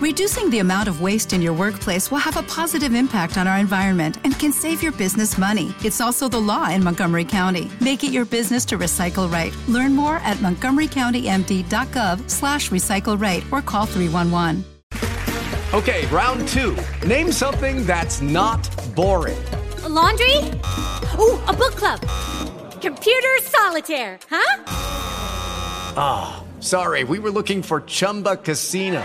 Reducing the amount of waste in your workplace will have a positive impact on our environment and can save your business money. It's also the law in Montgomery County. Make it your business to recycle right. Learn more at montgomerycountymd.gov slash recycle right or call 311. Okay, round two. Name something that's not boring. A laundry? Ooh, a book club. Computer solitaire, huh? Ah, oh, sorry, we were looking for Chumba Casino.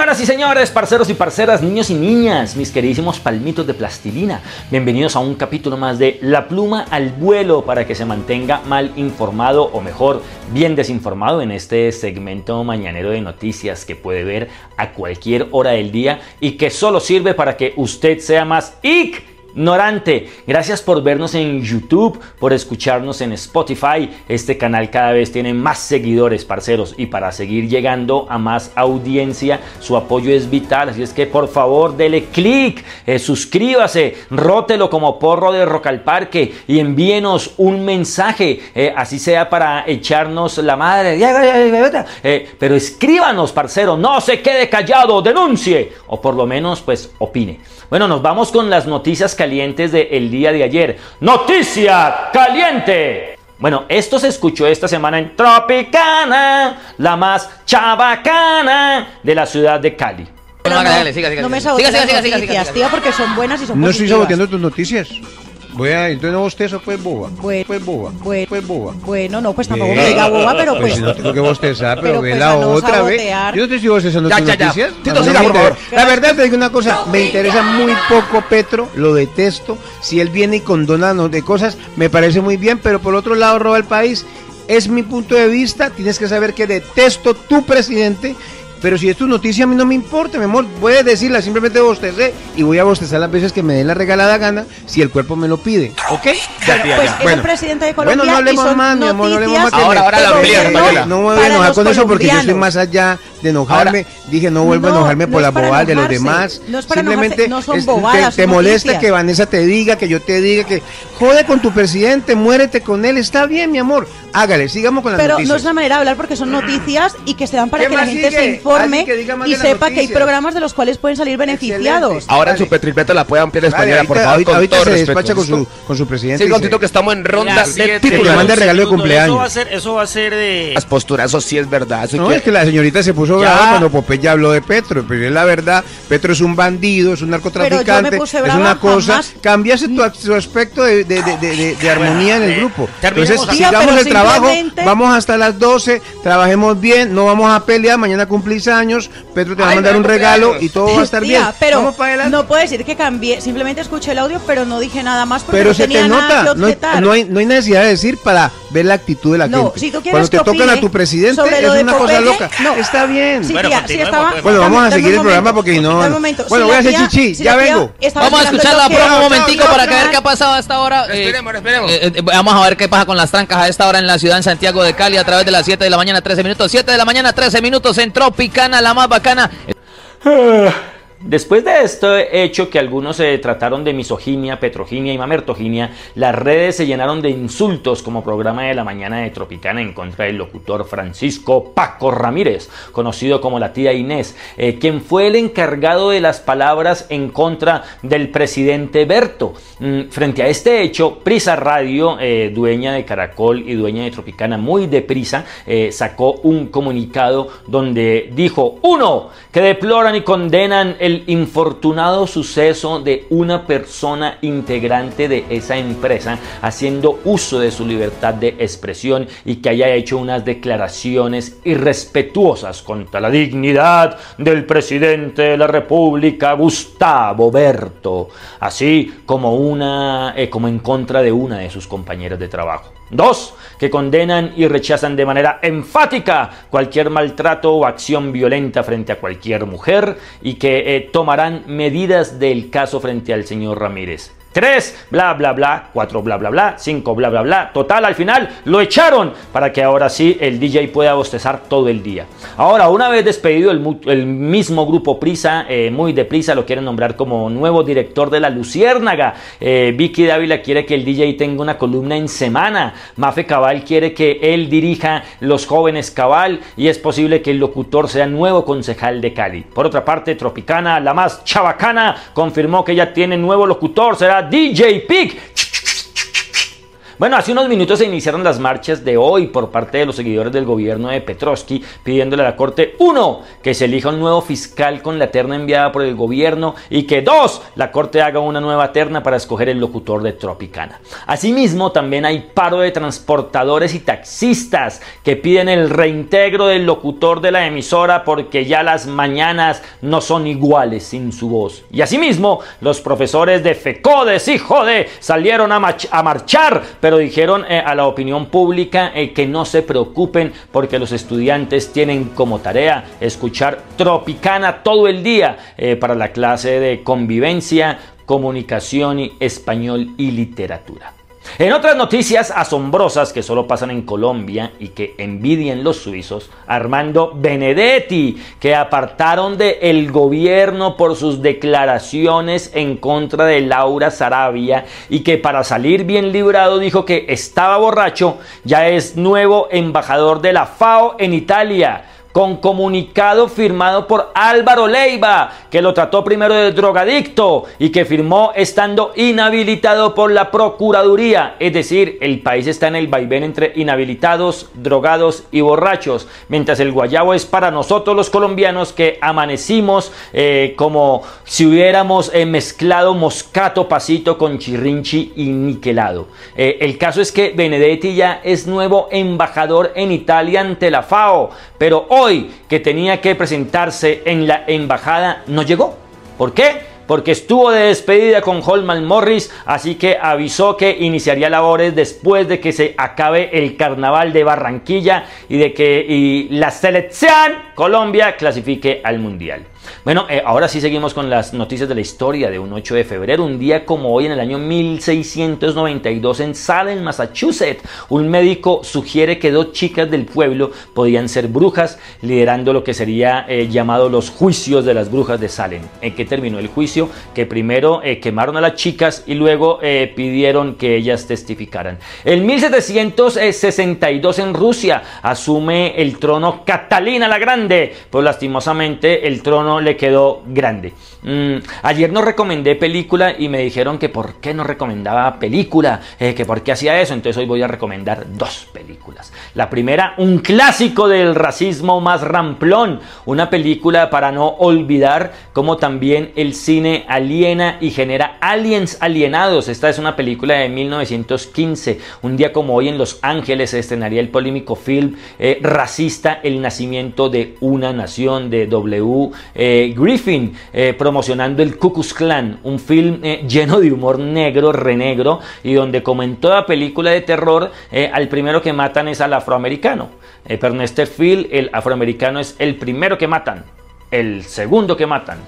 Señoras y señores, parceros y parceras, niños y niñas, mis queridísimos palmitos de plastilina, bienvenidos a un capítulo más de La pluma al vuelo para que se mantenga mal informado o mejor, bien desinformado en este segmento mañanero de noticias que puede ver a cualquier hora del día y que solo sirve para que usted sea más IC ignorante. Gracias por vernos en YouTube, por escucharnos en Spotify. Este canal cada vez tiene más seguidores, parceros, y para seguir llegando a más audiencia, su apoyo es vital. Así es que por favor, dele click, eh, suscríbase, rótelo como porro de Rock al Parque y envíenos un mensaje, eh, así sea para echarnos la madre. Eh, pero escríbanos, parcero, no se quede callado, denuncie, o por lo menos, pues opine. Bueno, nos vamos con las noticias calientes del día de ayer. Noticia caliente. Bueno, esto se escuchó esta semana en Tropicana, la más chabacana de la ciudad de Cali. No, no, dale, siga, siga, no me siga, siga, las siga, siga, noticias, siga, tío, porque son buenas y son No estoy positivas. saboteando tus noticias. Voy a, entonces no bostezo, pues boba. Bueno, pues boba. bueno, pues boba. Bueno, no, pues tampoco me diga boba, pero Pues pues... si no tengo que bostezar, pero, Pero ve pues la no otra vez. Yo no te estoy bostezando Ya, tus ya, noticias. Siga, me por favor. La verdad te digo una cosa, me interesa muy poco Petro, lo detesto. Si él viene y condona no- de cosas, me parece muy bien, pero por otro lado roba el país. Es mi punto de vista, tienes que saber que detesto tu presidente. Pero si es tu noticia, a mí no me importa, mi amor. Puedes decirla, simplemente bostecé. Y voy a bostezar las veces que me dé la regalada gana, si el cuerpo me lo pide. ¿Ok? Bueno, pues es el presidente de Colombia Bueno, no hablemos más, mi amor, no hablemos más. que Ahora, ahora la amplía. No me voy a enojar con eso porque yo estoy más allá de enojarme. Dije, no vuelvo a No, enojarme no por es las para bobadas de los demás. no es para Simplemente no son es- bobadas, te, te molesta que Vanessa te diga, que yo te diga, que jode con tu presidente, muérete con él. Está bien, mi amor. Hágale, sigamos con las Pero noticias. no es una manera de hablar porque son noticias y que se dan para ¿Qué que la gente sigue? se informe Y sepa que hay programas de los cuales pueden salir beneficiados. Excelente. Ahora en su petripeto la puede ampliar Vale, española, por ahorita, favor, ahorita, con ahorita todo se respeto. despacha con su, con su presidente. Sí, y con se- Tito que estamos en ronda Mira, de títulos. regalo de cumpleaños. Eso va a ser, eso va a ser de... Las posturas, eso sí es verdad. Eso No, que- es que la señorita se puso brava cuando Popeye habló de Petro, pero es la verdad, Petro es un bandido, es un narcotraficante, puse es una cosa, jamás. cambiase tu, su aspecto de, de- de- de- de- de armonía en el eh, grupo. terminemos Entonces, sigamos el trabajo, vamos hasta las 12, trabajemos bien, no vamos a pelear, mañana años, Petro te va a mandar un regalo y todo va a estar bien. Tía, pero no puedo decir que cambié, simplemente escuché el audio, pero no dije nada más porque pero no se tenía te nada nota, que no objetar. no, hay, no hay necesidad de decir para ver la actitud de la No, gente. si tú quieres Cuando te tocan a tu presidente es una cosa loca. no. Está bien. Sí, Bueno, tía, sí continuemos, estaba. pues. Bueno, vamos a seguir el programa porque si no- momento. Bueno, Si voy a hacer chichi, si ya vengo. Vamos a escuchar la promo un momentico para que ver qué ha pasado hasta ahora. Eh, Esperemos, esperemos. eh, eh, vamos a ver qué pasa con las trancas a esta hora en la ciudad en Santiago de Cali a través de las 7 de la mañana 13 minutos. 7 de la mañana 13 minutos en Tropicana, la más bacana. Después de este hecho que algunos eh, trataron de misoginia, petroginia y mamertoginia, las redes se llenaron de insultos como programa de la mañana de Tropicana en contra del locutor Francisco Paco Ramírez, conocido como la tía Inés, eh, quien fue el encargado de las palabras en contra del presidente Berto. Mm, frente a este hecho, Prisa Radio, eh, dueña de Caracol y dueña de Tropicana, muy deprisa, eh, sacó un comunicado donde dijo, uno, que deploran y condenan el infortunado suceso de una persona integrante de esa empresa haciendo uso de su libertad de expresión y que haya hecho unas declaraciones irrespetuosas contra la dignidad del presidente de la República, Gustavo Berto, así como, una, eh, como en contra de una de sus compañeras de trabajo. Dos, que condenan y rechazan de manera enfática cualquier maltrato o acción violenta frente a cualquier mujer y que eh, tomarán medidas del caso frente al señor Ramírez. 3, bla, bla, bla, 4, bla, bla, bla, 5, bla, bla, bla. Total, al final lo echaron para que ahora sí el DJ pueda bostezar todo el día. Ahora, una vez despedido el, mismo grupo Prisa, eh, muy deprisa lo quieren nombrar como nuevo director de la Luciérnaga. Eh, Vicky Dávila quiere que el DJ tenga una columna en semana. Mafe Cabal quiere que él dirija Los Jóvenes Cabal y es posible que el locutor sea nuevo concejal de Cali. Por otra parte, Tropicana, la más chabacana, confirmó que ya tiene nuevo locutor, será DJ Pig. Bueno, hace unos minutos se iniciaron las marchas de hoy por parte de los seguidores del gobierno de Petrovsky pidiéndole a la Corte, uno, que se elija un nuevo fiscal con la terna enviada por el gobierno y que dos, la Corte haga una nueva terna para escoger el locutor de Tropicana. Asimismo, también hay paro de transportadores y taxistas que piden el reintegro del locutor de la emisora porque ya las mañanas no son iguales sin su voz. Y asimismo, los profesores de FECODES y JODE salieron a, a marchar, pero dijeron eh, a la opinión pública eh, que no se preocupen porque los estudiantes tienen como tarea escuchar Tropicana todo el día eh, para la clase de convivencia, comunicación y español y literatura. En otras noticias asombrosas que solo pasan en Colombia y que envidian los suizos, Armando Benedetti, que apartaron del el gobierno por sus declaraciones en contra de Laura Sarabia y que para salir bien librado dijo que estaba borracho, ya es nuevo embajador de la FAO en Italia con comunicado firmado por Álvaro Leiva, que lo trató primero de drogadicto y que firmó estando inhabilitado por la Procuraduría. Es decir, el país está en el vaivén entre inhabilitados, drogados y borrachos, mientras el guayabo es para nosotros los colombianos que amanecimos eh, como si hubiéramos eh, mezclado moscato pasito con chirrinchi y niquelado. Eh, el caso es que Benedetti ya es nuevo embajador en Italia ante la FAO, pero que tenía que presentarse en la embajada no llegó. ¿Por qué? Porque estuvo de despedida con Holman Morris, así que avisó que iniciaría labores después de que se acabe el carnaval de Barranquilla y de que y la selección Colombia clasifique al Mundial. Bueno, eh, ahora sí seguimos con las noticias de la historia de un 8 de febrero, un día como hoy en el año 1692 en Salem, Massachusetts. Un médico sugiere que dos chicas del pueblo podían ser brujas, liderando lo que sería eh, llamado los juicios de las brujas de Salem. ¿En qué terminó el juicio? Que primero eh, quemaron a las chicas y luego pidieron que ellas testificaran. En 1762 en Rusia asume el trono Catalina la Grande, pues lastimosamente el trono le quedó grande. Mm, ayer no recomendé película y me dijeron que por qué no recomendaba película, eh, que por qué hacía eso. Entonces hoy voy a recomendar dos películas. La primera, un clásico del racismo más ramplón, una película para no olvidar como también el cine aliena y genera aliens alienados. Esta es una película de 1915. Un día como hoy en Los Ángeles se estrenaría el polémico film eh, racista El nacimiento de una nación de W. Eh, Griffin promocionando el Ku Clan, un film eh, lleno de humor negro, renegro, y donde como en toda película de terror, eh, al primero que matan es al afroamericano. Eh, pero en este film el afroamericano es el primero que matan, el segundo que matan,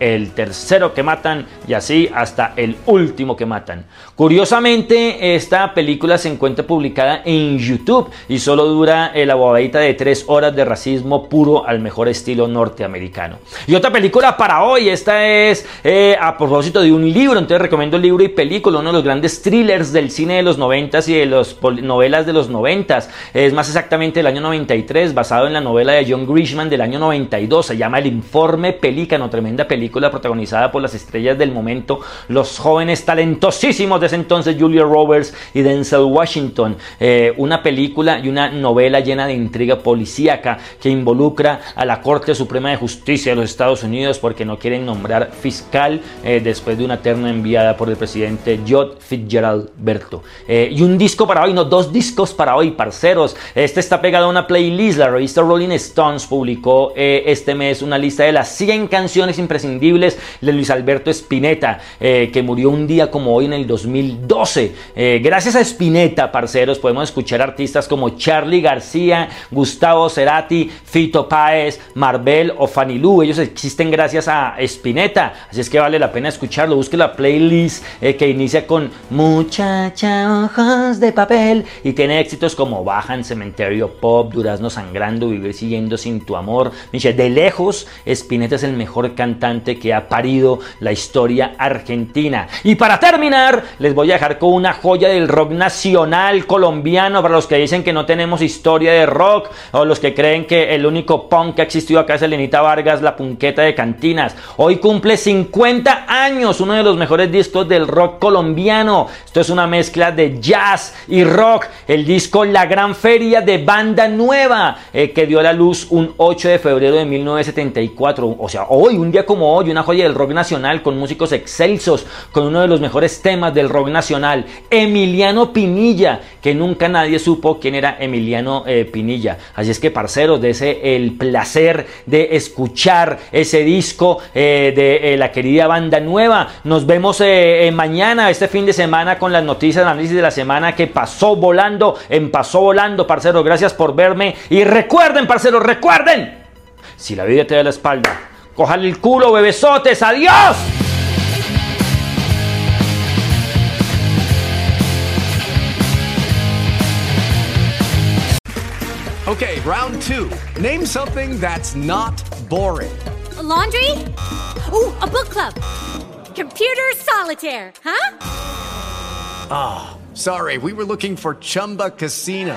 el tercero que matan y así hasta el último que matan. Curiosamente, esta película se encuentra publicada en YouTube y solo dura la bobadita de tres horas de racismo puro al mejor estilo norteamericano. Y otra película para hoy, esta es eh, a propósito de un libro, entonces recomiendo el libro y película, uno de los grandes thrillers del cine de los noventas y de las novelas de los noventas. Es más exactamente del año 93, basado en la novela de John Grisham del año 92. Se llama El Informe Pelícano, tremenda película protagonizada por las estrellas del momento, los jóvenes talentosísimos de ese entonces, Julia Roberts y Denzel Washington. Eh, una película y una novela llena de intriga policíaca que involucra a la Corte Suprema de Justicia de los Estados Unidos porque no quieren nombrar fiscal eh, después de una terna enviada por el presidente Jod Fitzgerald Berto. Eh, y un disco para hoy, no, dos discos para hoy, parceros. Este está pegado a una playlist. La revista Rolling Stones publicó este mes una lista de las 100 canciones imprescindibles de Luis Alberto Spinetta, eh, que murió un día como hoy en el 2012. Eh, gracias a Spinetta, parceros, podemos escuchar artistas como Charlie García, Gustavo Cerati, Fito Páez, Marvel o Fanilú. Ellos existen gracias a Spinetta, así es que vale la pena escucharlo. Busque la playlist eh, que inicia con Muchacha ojos de papel y tiene éxitos como Bajan, Cementerio Pop, Durazno Sangrando, Vivir Siguiendo Sin Tu Amor. De lejos, Spinetta es el mejor cantante que ha parido la historia argentina. Y para terminar, les voy a dejar con una joya del rock nacional colombiano para los que dicen que no tenemos historia de rock o los que creen que el único punk que ha existido acá es Elenita Vargas, la punqueta de cantinas. Hoy cumple 50 años, uno de los mejores discos del rock colombiano. Esto es una mezcla de jazz y rock. El disco La Gran Feria de Banda Nueva, eh, que dio a la luz un 8 de febrero de 1974. O sea, hoy, un día como hoy, una joya del rock nacional con músicos excelsos, con uno de los mejores temas del rock nacional, Emiliano Pinilla, que nunca nadie supo quién era Emiliano eh, Pinilla. Así es que, parceros, ese el placer de escuchar ese disco eh, de la querida Banda Nueva. Nos vemos mañana, este fin de semana, con las noticias, análisis de la semana que pasó volando, en pasó volando, parceros. Gracias por verme. Y recuerden, parceros, recuerden. Si la vida te da la espalda, cójale el culo, bebesotes. Adiós. Okay, round two. Name something that's not boring. A laundry? Ooh, a book club. Computer solitaire, huh? Ah, oh, sorry, we were looking for Chumba Casino.